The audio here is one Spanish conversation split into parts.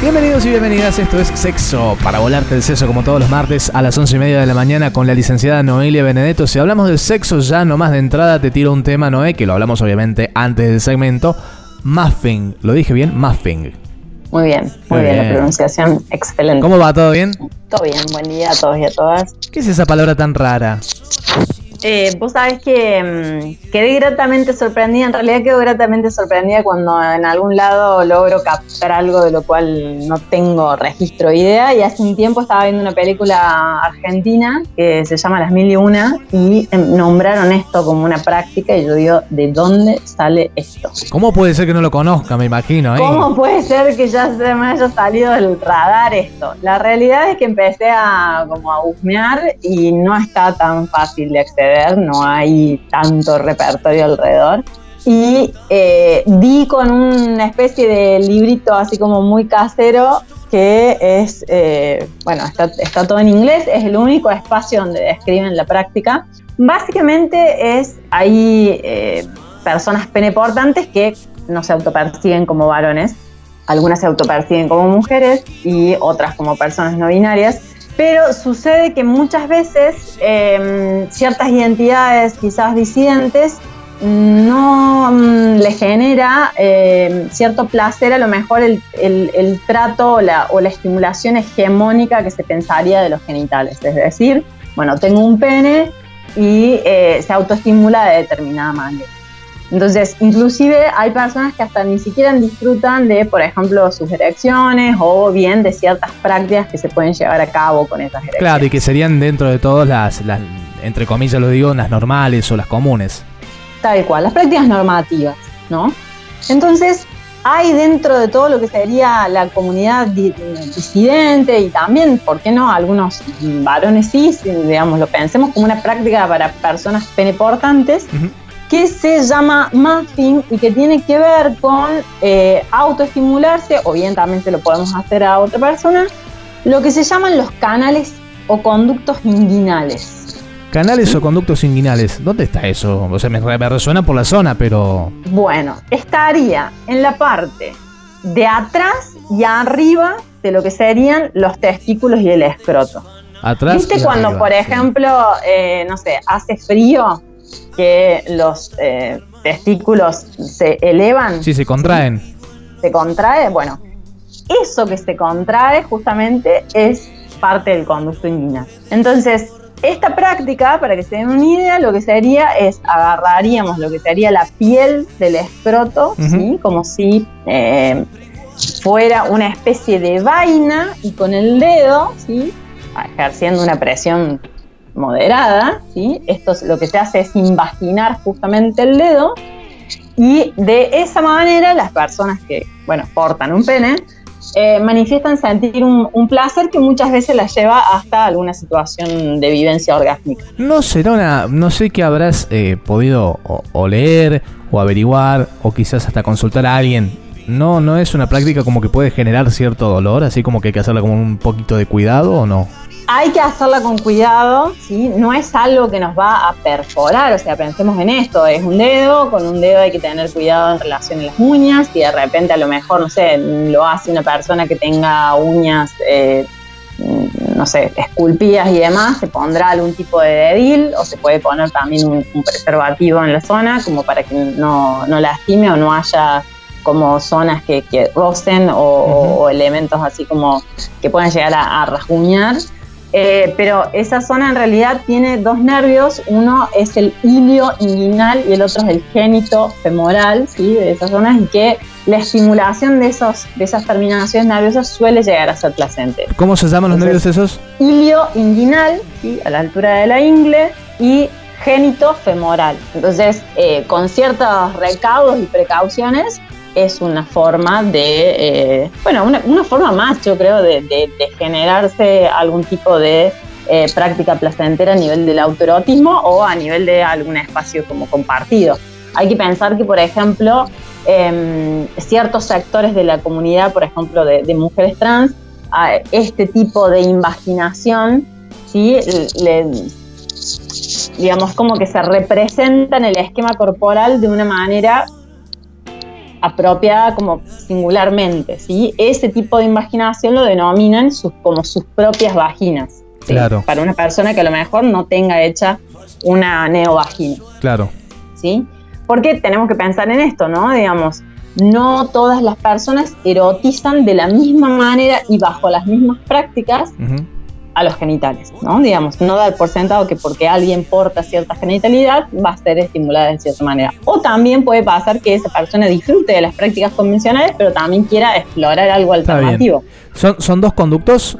Bienvenidos y bienvenidas, esto es Sexo para volarte el seso como todos los martes a las once y media de la mañana con la licenciada Noelia Benedetto. Si hablamos de sexo ya nomás de entrada te tiro un tema, Noé, que lo hablamos obviamente antes del segmento. Muffin, ¿lo dije bien? Muffin. Muy bien, muy, bien. la pronunciación excelente. ¿Cómo va? ¿Todo bien? Todo bien, buen día a todos y a todas. ¿Qué es esa palabra tan rara? Eh, vos sabés que mm, quedé gratamente sorprendida, en realidad quedo gratamente sorprendida cuando en algún lado logro captar algo de lo cual no tengo registro o idea y hace un tiempo estaba viendo una película argentina que se llama Las Mil y Una y em, nombraron esto como una práctica y yo digo, ¿de dónde sale esto? ¿Cómo puede ser que no lo conozca, me imagino? ¿eh? ¿Cómo puede ser que ya se me haya salido del radar esto? La realidad es que empecé a como a husmear y no está tan fácil de acceder no hay tanto repertorio alrededor. Y eh, di con una especie de librito así como muy casero que es, eh, bueno, está, todo en inglés, es el único espacio donde describen la práctica. Básicamente es, hay eh, personas peneportantes que no se autoperciben como varones, algunas se autoperciben como mujeres y otras como personas no binarias, pero sucede que muchas veces em, ciertas identidades quizás disidentes no mm, le genera em, cierto placer a lo mejor el, trato o la, estimulación hegemónica que se pensaría de los genitales. Es decir, bueno, tengo un pene y eh, se autoestimula de determinada manera. Entonces, inclusive hay personas que hasta ni siquiera disfrutan de, por ejemplo, sus erecciones o bien de ciertas prácticas que se pueden llevar a cabo con esas erecciones. Claro, y que serían dentro de todas las, entre comillas lo digo, las normales o las comunes. Tal cual, las prácticas normativas, ¿no? Entonces, hay dentro de todo lo que sería la comunidad disidente y también, ¿por qué no? Algunos varones cis, digamos, lo pensemos como una práctica para personas peneportantes que se llama muffin y que tiene que ver con eh, autoestimularse, o bien también se lo podemos hacer a otra persona, lo que se llaman los canales o conductos inguinales. Canales o conductos inguinales, ¿dónde está eso? O sea, me, resuena por la zona, pero... Bueno, estaría en la parte de atrás y arriba de lo que serían los testículos y el escroto. Atrás. ¿Viste cuando, por ejemplo, eh, no sé, hace frío que los eh, testículos se elevan. Sí, se contraen. Se contrae, bueno, eso que se contrae justamente es parte del conducto inguinal. Entonces, esta práctica, para que se den una idea, lo que sería es agarraríamos lo que sería la piel del escroto, ¿sí? como si eh, fuera una especie de vaina y con el dedo, ¿sí? ejerciendo una presión moderada, ¿sí? Esto lo que se hace es invaginar justamente el dedo y de esa manera las personas que, bueno, portan un pene, eh, manifiestan sentir un, placer que muchas veces las lleva hasta alguna situación de vivencia orgásmica. No será no sé qué habrás eh, podido o, leer o averiguar o quizás hasta consultar a alguien. No, no es una práctica como que puede generar cierto dolor, así como que hay que hacerla con un poquito de cuidado o no hay que hacerla con cuidado, ¿sí? No es algo que nos va a perforar, o sea, pensemos en esto, es un dedo, con un dedo hay que tener cuidado en relación a las uñas, y de repente a lo mejor, no sé, lo hace una persona que tenga uñas, eh, no sé, esculpidas y demás, se pondrá algún tipo de dedil, o se puede poner también un, preservativo en la zona, como para que no, lastime o no haya como zonas que, rocen o, elementos así como que puedan llegar a, a rasguñar. Eh, pero esa zona en realidad tiene dos nervios, uno es el ilio inguinal y el otro es el génito femoral, ¿sí? de esas zonas, y que la estimulación de, esos, de esas terminaciones nerviosas suele llegar a ser placentera. ¿Cómo se llaman los nervios esos? Ilio inguinal, ¿sí? a la altura de la ingle, y génito femoral. Entonces, eh, con ciertos recaudos y precauciones, es una forma de, eh, bueno, una, forma más, yo creo, de, generarse algún tipo de eh, práctica placentera a nivel del autoerotismo o a nivel de algún espacio como compartido. Hay que pensar que, por ejemplo, em, ciertos sectores de la comunidad, por ejemplo, de, mujeres trans, este tipo de invaginación, ¿sí? digamos, como que se representa en el esquema corporal de una manera apropiada como singularmente, ¿sí? Ese tipo de imaginación lo denominan sus, como sus propias vaginas. Claro. Para una persona que a lo mejor no tenga hecha una neovagina. Claro. ¿Sí? Porque tenemos que pensar en esto, ¿no? Digamos, no todas las personas erotizan de la misma manera y bajo las mismas prácticas a los genitales, ¿no? Digamos, no dar por sentado que porque alguien porta cierta genitalidad va a ser estimulada de cierta manera. O también puede pasar que esa persona disfrute de las prácticas convencionales, pero también quiera explorar algo alternativo. ¿Son, ¿Son dos conductos?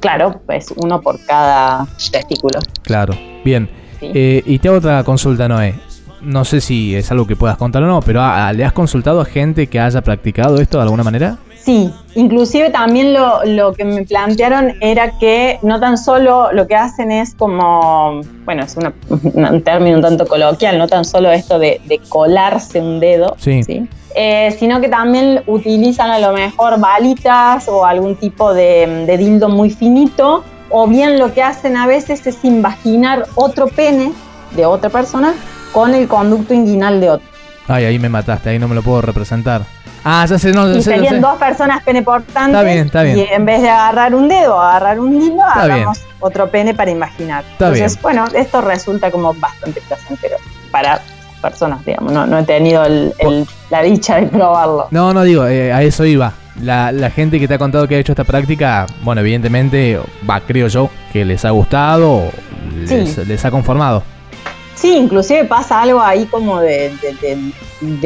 Claro, pues uno por cada testículo. Claro, bien. Eh, y te hago otra consulta, Noé. No sé si es algo que puedas contar o no, pero ¿le has consultado a gente que haya practicado esto de alguna manera? Sí, inclusive también lo, que me plantearon era que no tan solo lo que hacen es como, bueno, es un término un tanto coloquial, no tan solo esto de, colarse un dedo, sí. Eh, sino que también utilizan a lo mejor balitas o algún tipo de, de dildo muy finito, o bien lo que hacen a veces es invaginar otro pene de otra persona con el conducto inguinal de otro. Ay, ahí me mataste, ahí no me lo puedo representar. Ah, ya sé, no, y serían dos personas peneportantes. Está bien, está bien. Y en vez de agarrar un dedo agarrar un hilo, agarramos otro pene para imaginar. Entonces, bueno, esto resulta como bastante placentero para personas, digamos. No, he tenido la dicha de probarlo. No, no digo, eh, a eso iba. La, gente que te ha contado que ha hecho esta práctica, bueno, evidentemente, va, creo yo, que les ha gustado, les ha conformado. Sí, inclusive pasa algo ahí como de,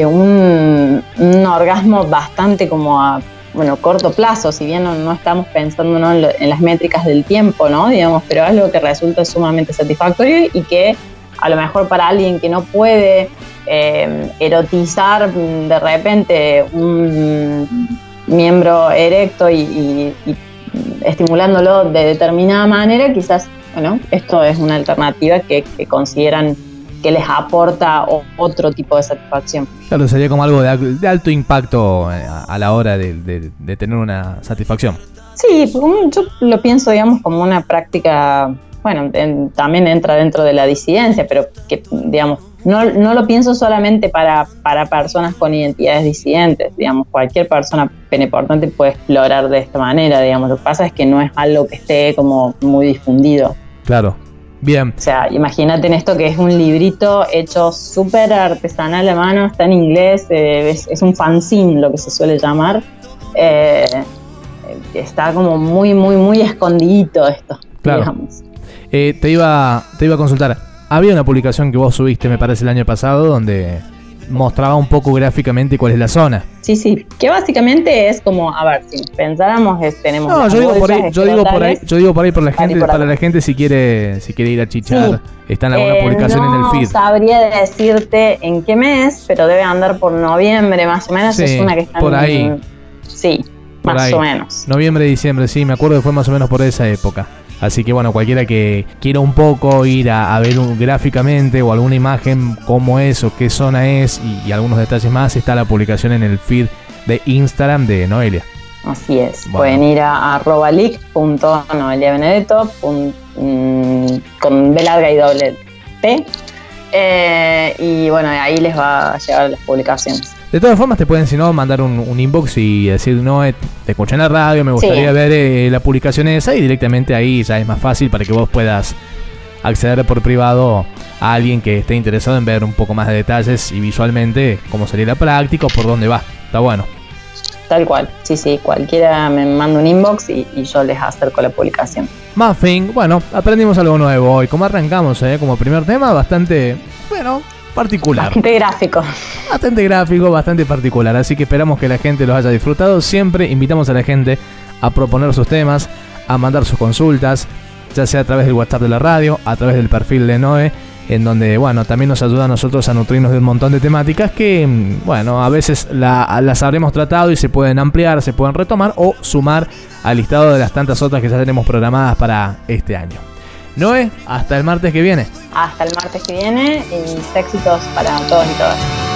un, orgasmo bastante como a bueno, corto plazo, si bien no, estamos pensando en, las métricas del tiempo, ¿no? Digamos, pero algo que resulta sumamente satisfactorio y que a lo mejor para alguien que no puede eh, erotizar de repente un miembro erecto y, estimulándolo de determinada manera, quizás, bueno, esto es una alternativa que consideran que les aporta otro tipo de satisfacción. Claro, sería como algo de, alto impacto eh, a, la hora de, tener una satisfacción. Sí, yo lo pienso, digamos, como una práctica, bueno, también entra dentro de la disidencia, pero que, digamos, no, no lo pienso solamente para, para personas con identidades disidentes, digamos, cualquier persona peneportante puede explorar de esta manera, digamos, lo que pasa es que no es algo que esté como muy difundido. Claro, Bien. O sea, imagínate en esto que es un librito hecho súper artesanal a mano, está en inglés, eh, es, un fanzine lo que se suele llamar. Eh, está como muy, muy, muy escondidito esto. Claro. Eh, te, iba, te iba a consultar. Había una publicación que vos subiste, me parece, el año pasado, donde mostraba un poco gráficamente cuál es la zona. Sí, sí, que básicamente es como, a ver, si pensáramos, tenemos... No, yo digo, por ahí, yo digo por ahí, yo digo por ahí por la gente, para la gente si quiere, si quiere ir a chichar, está en alguna eh, publicación en el feed. No sabría decirte en qué mes, pero debe andar por noviembre más o menos, es una que está por ahí. sí, más o menos. Noviembre, diciembre, sí, me acuerdo que fue más o menos por esa época. Así que bueno, cualquiera que quiera un poco ir a, ver gráficamente o alguna imagen cómo es o qué zona es y, algunos detalles más, está la publicación en el feed de Instagram de Noelia. Así es, pueden ir a arroba mm, con B larga y doble T. Eh, y bueno, ahí les va a llegar las publicaciones. De todas formas, te pueden, si no, mandar un, inbox y decir, no, eh, te escuché en la radio, me gustaría ver eh, la publicación esa y directamente ahí ya es más fácil para que vos puedas acceder por privado a alguien que esté interesado en ver un poco más de detalles y visualmente cómo sería la práctica o por dónde va. Está bueno. Tal cual, sí, sí, cualquiera me manda un inbox y, yo les acerco la publicación. Muffin, bueno, aprendimos algo nuevo hoy. Como arrancamos, eh? como primer tema, bastante, bueno, particular. Bastante gráfico. Bastante gráfico, bastante particular. Así que esperamos que la gente los haya disfrutado. Siempre invitamos a la gente a proponer sus temas, a mandar sus consultas, ya sea a través del WhatsApp de la radio, a través del perfil de Noé, en donde, bueno, también nos ayuda a nosotros a nutrirnos de un montón de temáticas que, mm, bueno, a veces las habremos tratado y se pueden ampliar, se pueden retomar o sumar al listado de las tantas otras que ya tenemos programadas para este año. Noé, hasta el martes que viene. Hasta el martes que viene y éxitos para todos y todas.